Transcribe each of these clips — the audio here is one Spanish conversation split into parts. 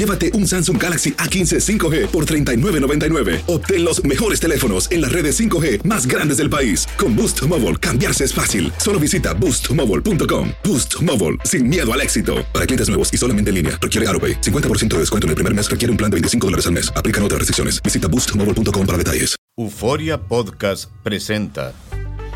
llévate un Samsung Galaxy A15 5G por $39.99. Obtén los mejores teléfonos en las redes 5G más grandes del país. Con Boost Mobile, cambiarse es fácil. Solo visita boostmobile.com. Boost Mobile, sin miedo al éxito. Para clientes nuevos y solamente en línea, requiere AroPay. 50% de descuento en el primer mes requiere un plan de 25 dólares al mes. Aplican otras restricciones. Visita boostmobile.com para detalles. Euforia Podcast presenta.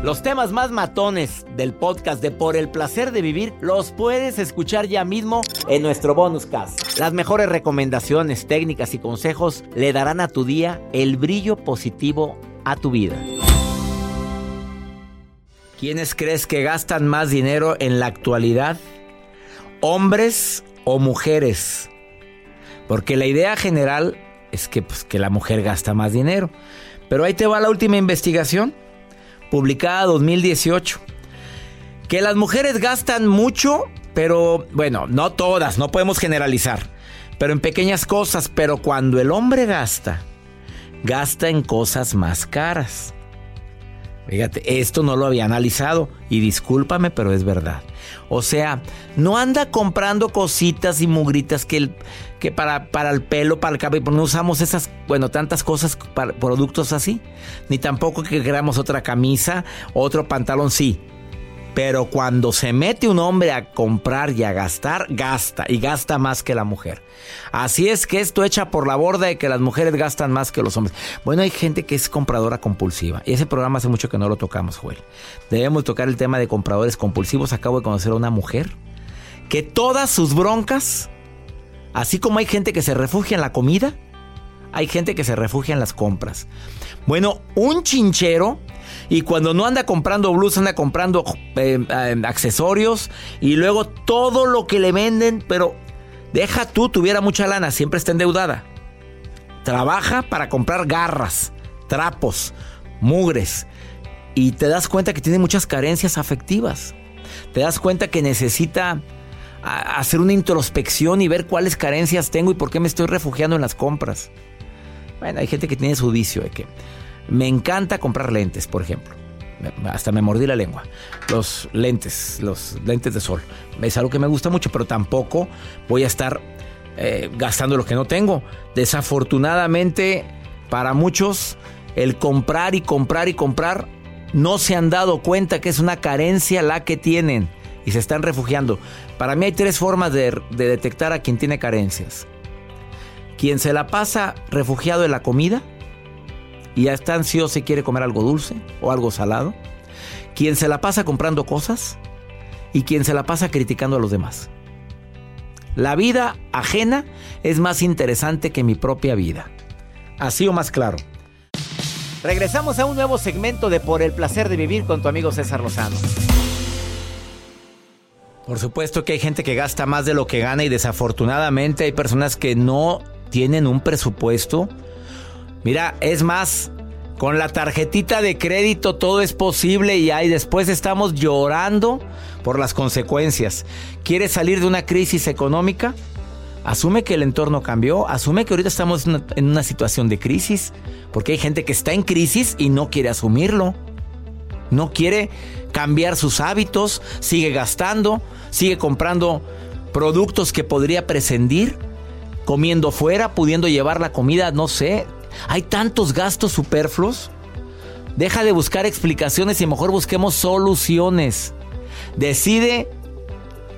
Los temas más matones del podcast de Por el placer de vivir los puedes escuchar ya mismo en nuestro bonus cast. Las mejores recomendaciones, técnicas y consejos le darán a tu día el brillo positivo a tu vida. ¿Quiénes crees que gastan más dinero en la actualidad? ¿Hombres o mujeres? Porque la idea general es que, pues, que la mujer gasta más dinero. Pero ahí te va la última investigación publicada 2018. Que las mujeres gastan mucho, pero bueno, no todas, no podemos generalizar. Pero en pequeñas cosas, pero cuando el hombre gasta, gasta en cosas más caras. Fíjate, esto no lo había analizado y discúlpame, pero es verdad. O sea, no anda comprando cositas y mugritas que, el- que para, para el pelo, para el cabello, no usamos esas, bueno, tantas cosas, para, productos así. Ni tampoco que queramos otra camisa, otro pantalón, sí. Pero cuando se mete un hombre a comprar y a gastar, gasta y gasta más que la mujer. Así es que esto echa por la borda de que las mujeres gastan más que los hombres. Bueno, hay gente que es compradora compulsiva. Y ese programa hace mucho que no lo tocamos, Joel. Debemos tocar el tema de compradores compulsivos. Acabo de conocer a una mujer que todas sus broncas, así como hay gente que se refugia en la comida, hay gente que se refugia en las compras. Bueno, un chinchero y cuando no anda comprando blusas, anda comprando eh, eh, accesorios y luego todo lo que le venden, pero deja tú, tuviera mucha lana, siempre está endeudada. Trabaja para comprar garras, trapos, mugres y te das cuenta que tiene muchas carencias afectivas. Te das cuenta que necesita hacer una introspección y ver cuáles carencias tengo y por qué me estoy refugiando en las compras. Bueno, hay gente que tiene su vicio de que me encanta comprar lentes, por ejemplo. Hasta me mordí la lengua. Los lentes, los lentes de sol. Es algo que me gusta mucho, pero tampoco voy a estar eh, gastando lo que no tengo. Desafortunadamente, para muchos, el comprar y comprar y comprar no se han dado cuenta que es una carencia la que tienen y se están refugiando. Para mí hay tres formas de, de detectar a quien tiene carencias. Quien se la pasa refugiado en la comida y ya está ansioso y quiere comer algo dulce o algo salado. Quien se la pasa comprando cosas y quien se la pasa criticando a los demás. La vida ajena es más interesante que mi propia vida. Así o más claro. Regresamos a un nuevo segmento de Por el placer de vivir con tu amigo César Lozano. Por supuesto que hay gente que gasta más de lo que gana y desafortunadamente hay personas que no tienen un presupuesto. Mira, es más, con la tarjetita de crédito todo es posible y ahí después estamos llorando por las consecuencias. ¿Quieres salir de una crisis económica? Asume que el entorno cambió, asume que ahorita estamos en una, situación de crisis, porque hay gente que está en crisis y no quiere asumirlo. No quiere cambiar sus hábitos, sigue gastando, sigue comprando productos que podría prescindir, comiendo fuera, pudiendo llevar la comida, no sé. Hay tantos gastos superfluos. Deja de buscar explicaciones y mejor busquemos soluciones. Decide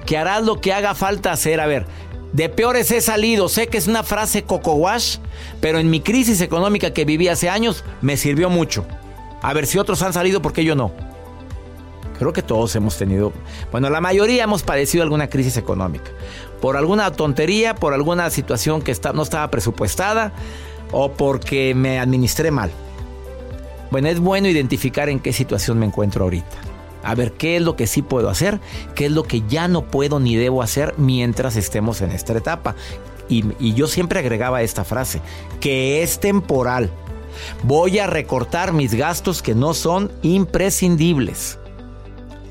que harás lo que haga falta hacer. A ver, de peores he salido. Sé que es una frase coco wash, pero en mi crisis económica que viví hace años me sirvió mucho. A ver si otros han salido, ¿por qué yo no? Creo que todos hemos tenido, bueno, la mayoría hemos padecido alguna crisis económica. Por alguna tontería, por alguna situación que no estaba presupuestada o porque me administré mal. Bueno, es bueno identificar en qué situación me encuentro ahorita. A ver qué es lo que sí puedo hacer, qué es lo que ya no puedo ni debo hacer mientras estemos en esta etapa. Y, y yo siempre agregaba esta frase, que es temporal. Voy a recortar mis gastos que no son imprescindibles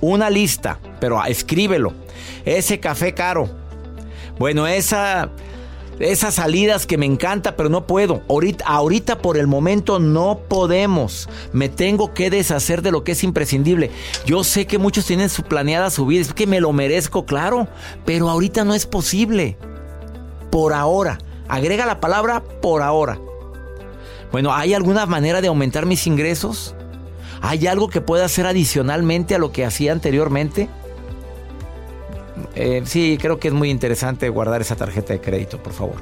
una lista, pero escríbelo. Ese café caro. Bueno, esa esas salidas que me encanta, pero no puedo. Ahorita, por el momento no podemos. Me tengo que deshacer de lo que es imprescindible. Yo sé que muchos tienen su planeada su vida, es que me lo merezco, claro, pero ahorita no es posible. Por ahora. Agrega la palabra por ahora. Bueno, ¿hay alguna manera de aumentar mis ingresos? ¿Hay algo que pueda hacer adicionalmente a lo que hacía anteriormente? Eh, sí, creo que es muy interesante guardar esa tarjeta de crédito, por favor.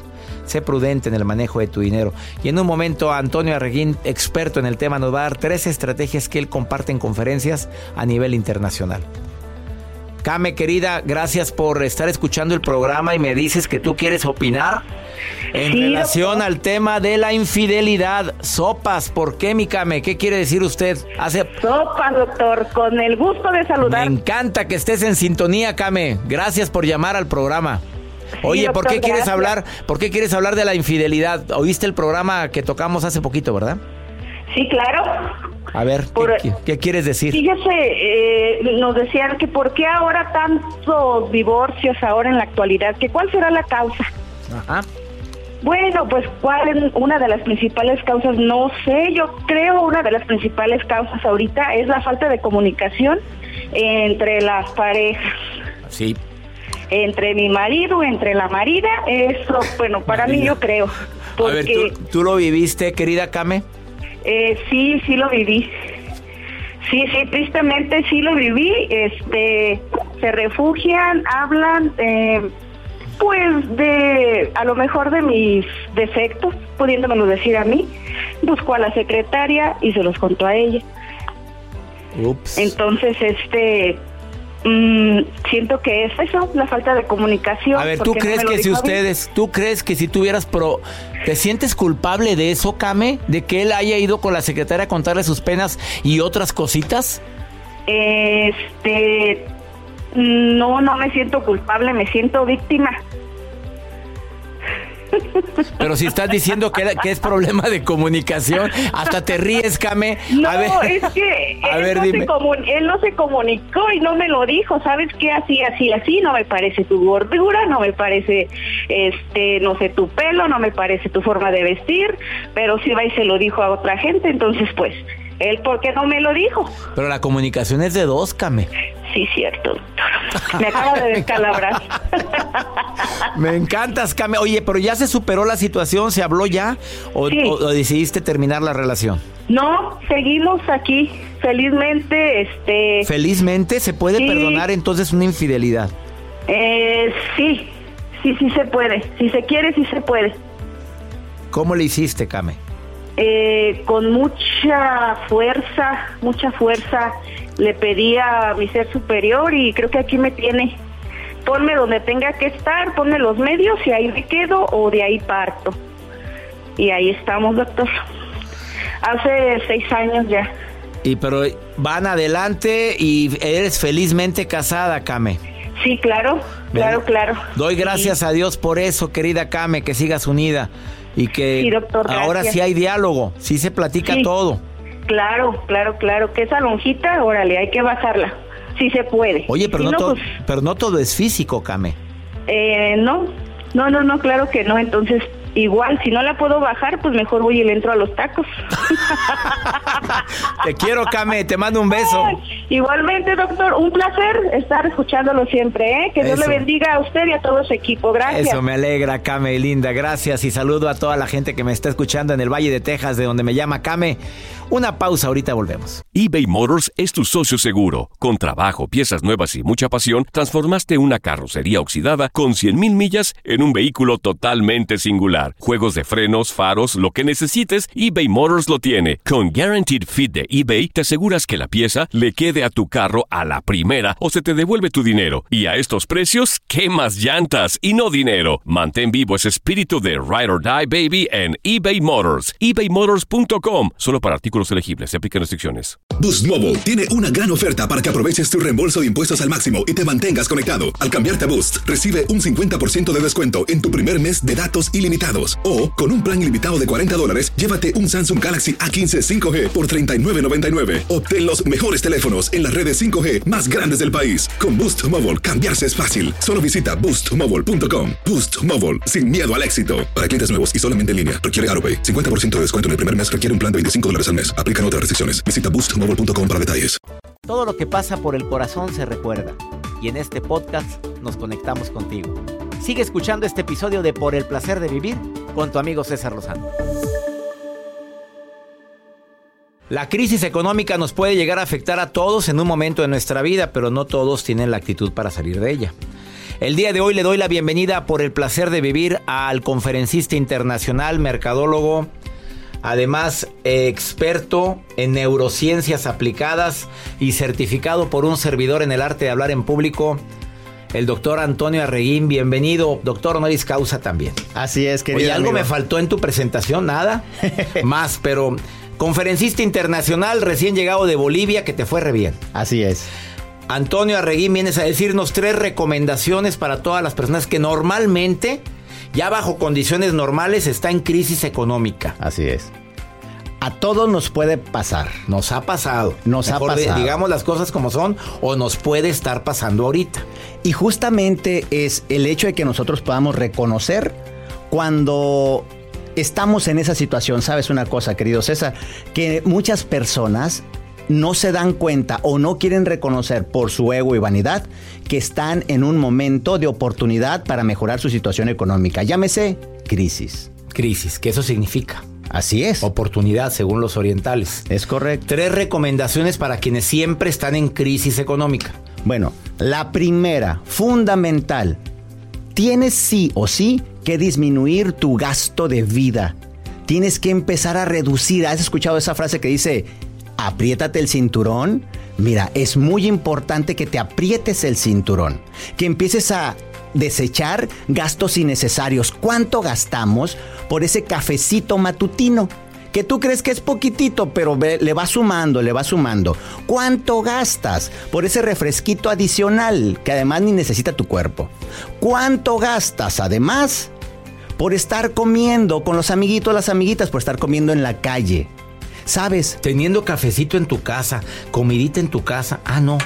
Sé prudente en el manejo de tu dinero. Y en un momento, Antonio Arreguín, experto en el tema, nos va a dar tres estrategias que él comparte en conferencias a nivel internacional. Kame, querida, gracias por estar escuchando el programa y me dices que tú quieres opinar en relación al tema de la infidelidad. Sopas, ¿por qué, mi Kame? ¿Qué quiere decir usted? Hace... Sopas, doctor, con el gusto de saludar. Me encanta que estés en sintonía, Kame. Gracias por llamar al programa. Oye, ¿por qué quieres hablar? ¿Por qué quieres hablar de la infidelidad? Oíste el programa que tocamos hace poquito, ¿verdad? Sí, claro. A ver, ¿qué, quieres decir? Fíjese, eh, nos decían que por qué ahora tantos divorcios ahora en la actualidad, que cuál será la causa. Ajá. Bueno, pues cuál es una de las principales causas, no sé, yo creo una de las principales causas ahorita es la falta de comunicación entre las parejas. Sí. Entre mi marido, entre la marida, eso, bueno, para mí yo creo. A ver, ¿tú, ¿tú lo viviste, querida Kame? Eh, sí, sí lo viví. Sí, sí, tristemente sí lo viví. Este, se refugian, hablan, eh, pues de, a lo mejor de mis defectos, pudiéndomelo decir a mí. Buscó a la secretaria y se los contó a ella. Ups. Entonces, este, Mm, siento que es eso, la falta de comunicación. A ver, ¿tú crees que si ustedes, tú crees que si tuvieras pro, ¿te sientes culpable de eso, Kame? ¿De que él haya ido con la secretaria a contarle sus penas y otras cositas? Este, no, no me siento culpable, me siento víctima. Pero si estás diciendo que, que, es problema de comunicación, hasta te ríes, Came. No, es que él, no Se él no se comunicó y no me lo dijo. ¿Sabes qué? Así, así, así. No me parece tu gordura, no me parece, este, no sé, tu pelo, no me parece tu forma de vestir. Pero sí va y se lo dijo a otra gente. Entonces, pues, él, ¿por qué no me lo dijo? Pero la comunicación es de dos, Came. Sí, cierto, doctor. Me acaba de descalabrar. Me encantas, Came. Oye, pero ya se superó la situación, ¿se habló ya? ¿O, decidiste terminar la relación? No, seguimos aquí. Felizmente, este. Felizmente, ¿se puede perdonar entonces una infidelidad? Eh, sí, sí, sí se puede. Si se quiere, sí se puede. ¿Cómo le hiciste, Came? Eh, con mucha fuerza, mucha fuerza le pedí a mi ser superior y creo que aquí me tiene. Ponme donde tenga que estar, ponme los medios y ahí me quedo o de ahí parto. Y ahí estamos, doctor. Hace seis años ya. Y pero van adelante y eres felizmente casada, Kame. Sí, claro, claro, claro. Doy gracias a Dios por eso, querida Kame, que sigas unida y que ahora sí hay diálogo, sí se platica todo. Claro, claro, claro. Que esa lonjita, órale, hay que bajarla. Sí se puede. Oye, pero, no, todo, pues pero no todo es físico, Kame. Eh, no, no, no, no, claro que no. Entonces, igual, si no la puedo bajar, pues mejor voy y le entro a los tacos. te quiero, Kame. Te mando un beso. Igualmente, doctor, un placer estar escuchándolo siempre, ¿eh? Que Dios Eso. le bendiga a usted y a todo su equipo. Gracias. Eso me alegra, Came, linda. Gracias y saludo a toda la gente que me está escuchando en el Valle de Texas, de donde me llama Came. Una pausa, ahorita volvemos. eBay Motors es tu socio seguro. Con trabajo, piezas nuevas y mucha pasión, transformaste una carrocería oxidada con 100.000 millas en un vehículo totalmente singular. Juegos de frenos, faros, lo que necesites, eBay Motors lo tiene. Con Guaranteed Fit de eBay, te aseguras que la pieza le quede a tu carro a la primera o se te devuelve tu dinero. Y a estos precios, ¿qué más llantas y no dinero? Mantén vivo ese espíritu de Ride or Die Baby en eBay Motors. ebaymotors.com. Solo para artículos elegibles. Se aplican restricciones. Boost Mobile tiene una gran oferta para que aproveches tu reembolso de impuestos al máximo y te mantengas conectado. Al cambiarte a Boost, recibe un 50% de descuento en tu primer mes de datos ilimitados. O, con un plan ilimitado de 40 dólares, llévate un Samsung Galaxy A15 5G por $39.99. Obtén los mejores teléfonos en las redes 5G más grandes del país. Con Boost Mobile, cambiarse es fácil. Solo visita boostmobile.com. Boost Mobile, sin miedo al éxito. Para clientes nuevos y solamente en línea, requiere AroPay. 50% de descuento en el primer mes requiere un plan de 25 dólares al mes. Aplican otras restricciones. Visita boostmobile.com para detalles. Todo lo que pasa por el corazón se recuerda. Y en este podcast nos conectamos contigo. Sigue escuchando este episodio de Por el placer de vivir con tu amigo César Lozano. La crisis económica nos puede llegar a afectar a todos en un momento de nuestra vida, pero no todos tienen la actitud para salir de ella. El día de hoy le doy la bienvenida por el placer de vivir al conferencista internacional, mercadólogo, además experto en neurociencias aplicadas y certificado por un servidor en el arte de hablar en público, el doctor Antonio Arreguín. Bienvenido, doctor honoris causa también. Así es, querido. Oye, ¿algo amigo. me faltó en tu presentación? Nada. Más, pero conferencista internacional recién llegado de Bolivia que te fue re bien. Así es. Antonio Arreguín, vienes a decirnos tres recomendaciones para todas las personas que normalmente, ya bajo condiciones normales, está en crisis económica. Así es. A todos nos puede pasar. Nos ha pasado. Nos ha Mejor pasado. Digamos las cosas como son o nos puede estar pasando ahorita. Y justamente es el hecho de que nosotros podamos reconocer cuando estamos en esa situación. ¿Sabes una cosa, querido César? Que muchas personas no se dan cuenta o no quieren reconocer por su ego y vanidad que están en un momento de oportunidad para mejorar su situación económica. Llámese crisis. Crisis, ¿qué eso significa? Así es. Oportunidad, según los orientales. Es correcto. Tres recomendaciones para quienes siempre están en crisis económica. Bueno, la primera, fundamental, tienes sí o sí que disminuir tu gasto de vida. Tienes que empezar a reducir. ¿Has escuchado esa frase que dice, apriétate el cinturón? Mira, es muy importante que te aprietes el cinturón, que empieces a desechar gastos innecesarios. ¿Cuánto gastamos por ese cafecito matutino? Que tú crees que es poquitito, pero le va sumando, le va sumando. ¿Cuánto gastas por ese refresquito adicional que además ni necesita tu cuerpo? ¿Cuánto gastas además por estar comiendo con los amiguitos, las amiguitas, por estar comiendo en la calle? ¿Sabes? Teniendo cafecito en tu casa, comidita en tu casa. Ah, no.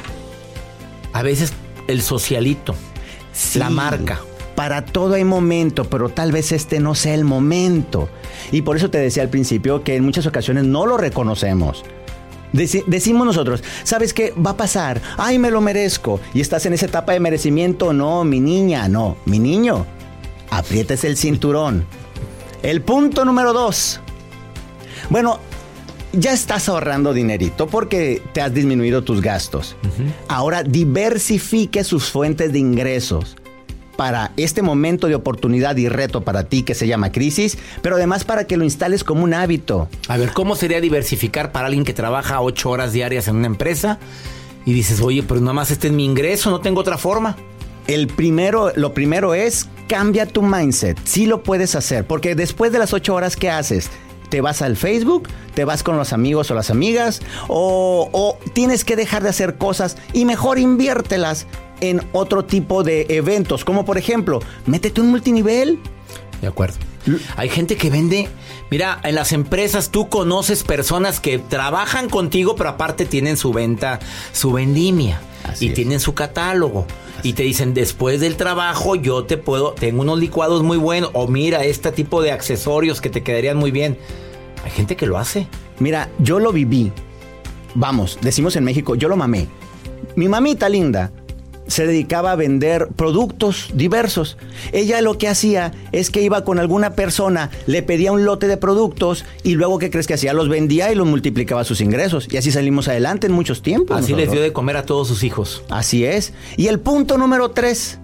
A veces el socialito, la marca. Para todo hay momento, pero tal vez este no sea el momento. Y por eso te decía al principio que en muchas ocasiones no lo reconocemos. Deci- decimos nosotros, ¿sabes qué? Va a pasar. Ay, me lo merezco. Y estás en esa etapa de merecimiento. No, mi niña, no. Mi niño, aprietes el cinturón. El punto número dos. Bueno, ya estás ahorrando dinerito porque te has disminuido tus gastos. Ahora diversifique sus fuentes de ingresos para este momento de oportunidad y reto para ti que se llama crisis, pero además para que lo instales como un hábito. A ver, ¿cómo sería diversificar para alguien que trabaja ocho horas diarias en una empresa? Y dices, oye, pero nada más este es mi ingreso, no tengo otra forma. El primero, lo primero es cambia tu mindset. Sí lo puedes hacer, porque después de las ocho horas que haces, te vas al Facebook, te vas con los amigos o las amigas, o, o tienes que dejar de hacer cosas y mejor inviértelas en otro tipo de eventos, como por ejemplo, métete un multinivel. De acuerdo. Hay gente que vende, mira, en las empresas tú conoces personas que trabajan contigo, pero aparte tienen su venta, su vendimia. Así y es. tienen su catálogo. Y te dicen, después del trabajo yo te puedo, tengo unos licuados muy buenos, o mira, este tipo de accesorios que te quedarían muy bien. Hay gente que lo hace. Mira, yo lo viví. vamos, decimos en México, yo lo mamé. Mi mamita linda se dedicaba a vender productos diversos. Ella lo que hacía es que iba con alguna persona, le pedía un lote de productos y luego, ¿qué crees que hacía? Los vendía y los multiplicaba sus ingresos. Y así salimos adelante en muchos tiempos. Así les dio de comer a todos sus hijos. Así es. Y el punto número tres.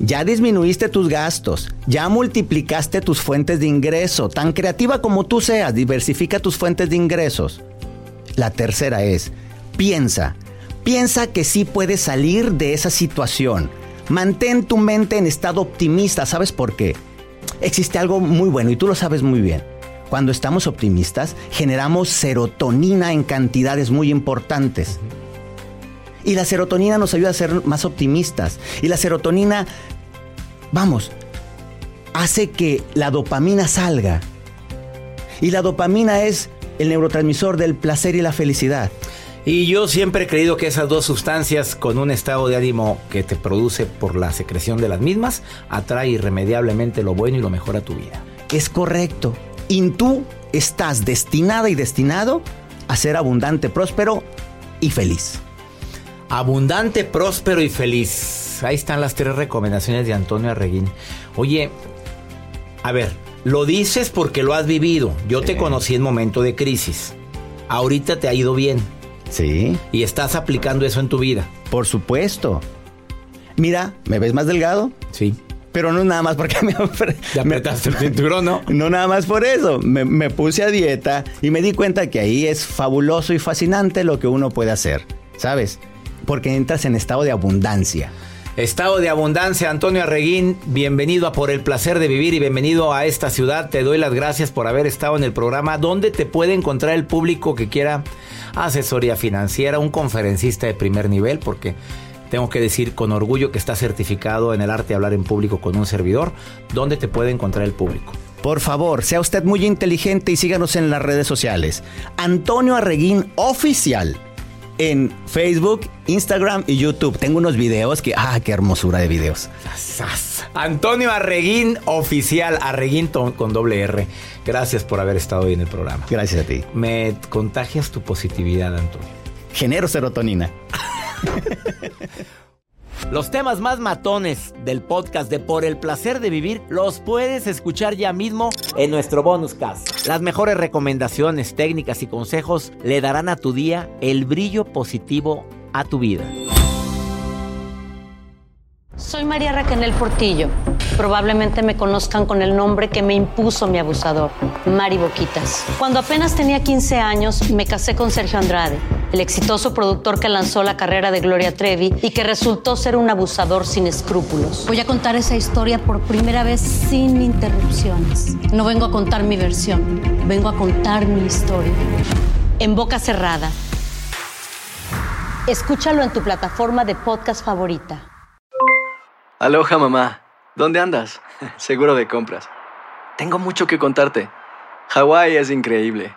Ya disminuiste tus gastos, ya multiplicaste tus fuentes de ingreso. Tan creativa como tú seas, diversifica tus fuentes de ingresos. La tercera es, piensa, piensa que sí puedes salir de esa situación. Mantén tu mente en estado optimista. ¿Sabes por qué? Existe algo muy bueno y tú lo sabes muy bien. Cuando estamos optimistas, generamos serotonina en cantidades muy importantes. Y la serotonina nos ayuda a ser más optimistas. Y la serotonina, vamos, hace que la dopamina salga. Y la dopamina es el neurotransmisor del placer y la felicidad. Y yo siempre he creído que esas dos sustancias, con un estado de ánimo que te produce por la secreción de las mismas, atrae irremediablemente lo bueno y lo mejor a tu vida. Es correcto. Y tú estás destinada y destinado a ser abundante, próspero y feliz. Abundante, próspero y feliz. Ahí están las tres recomendaciones de Antonio Arreguín. Oye, a ver, lo dices porque lo has vivido. Yo te conocí en momento de crisis. Ahorita te ha ido bien. Sí. Y estás aplicando eso en tu vida. Por supuesto. Mira, ¿me ves más delgado? Sí. Pero no nada más porque me... Te apretaste el cinturón, ¿no? No nada más por eso. Me, me puse a dieta y me di cuenta que ahí es fabuloso y fascinante lo que uno puede hacer. ¿Sabes? Porque entras en estado de abundancia. Estado de abundancia, Antonio Arreguín, bienvenido a Por el Placer de Vivir y bienvenido a esta ciudad. Te doy las gracias por haber estado en el programa. ¿Dónde te puede encontrar el público que quiera asesoría financiera, un conferencista de primer nivel? Porque tengo que decir con orgullo que está certificado en el arte de hablar en público con un servidor. ¿Dónde te puede encontrar el público? Por favor, sea usted muy inteligente y síganos en las redes sociales. Antonio Arreguín Oficial. En Facebook, Instagram y YouTube. Tengo unos videos que... ¡Ah, qué hermosura de videos! Antonio Arreguín Oficial, Arreguín con doble R. Gracias por haber estado hoy en el programa. Gracias a ti. Me contagias tu positividad, Antonio. Genero serotonina. Los temas más matones del podcast de Por el placer de vivir los puedes escuchar ya mismo en nuestro bonus cast. Las mejores recomendaciones, técnicas y consejos le darán a tu día el brillo positivo a tu vida. Soy María Raquel Portillo. Probablemente me conozcan con el nombre que me impuso mi abusador, Mari Boquitas. Cuando apenas tenía 15 años, me casé con Sergio Andrade, el exitoso productor que lanzó la carrera de Gloria Trevi y que resultó ser un abusador sin escrúpulos. Voy a contar esa historia por primera vez sin interrupciones. No vengo a contar mi versión, vengo a contar mi historia. En boca cerrada. Escúchalo en tu plataforma de podcast favorita. Aloha mamá, ¿dónde andas? Seguro de compras. Tengo mucho que contarte. Hawái es increíble.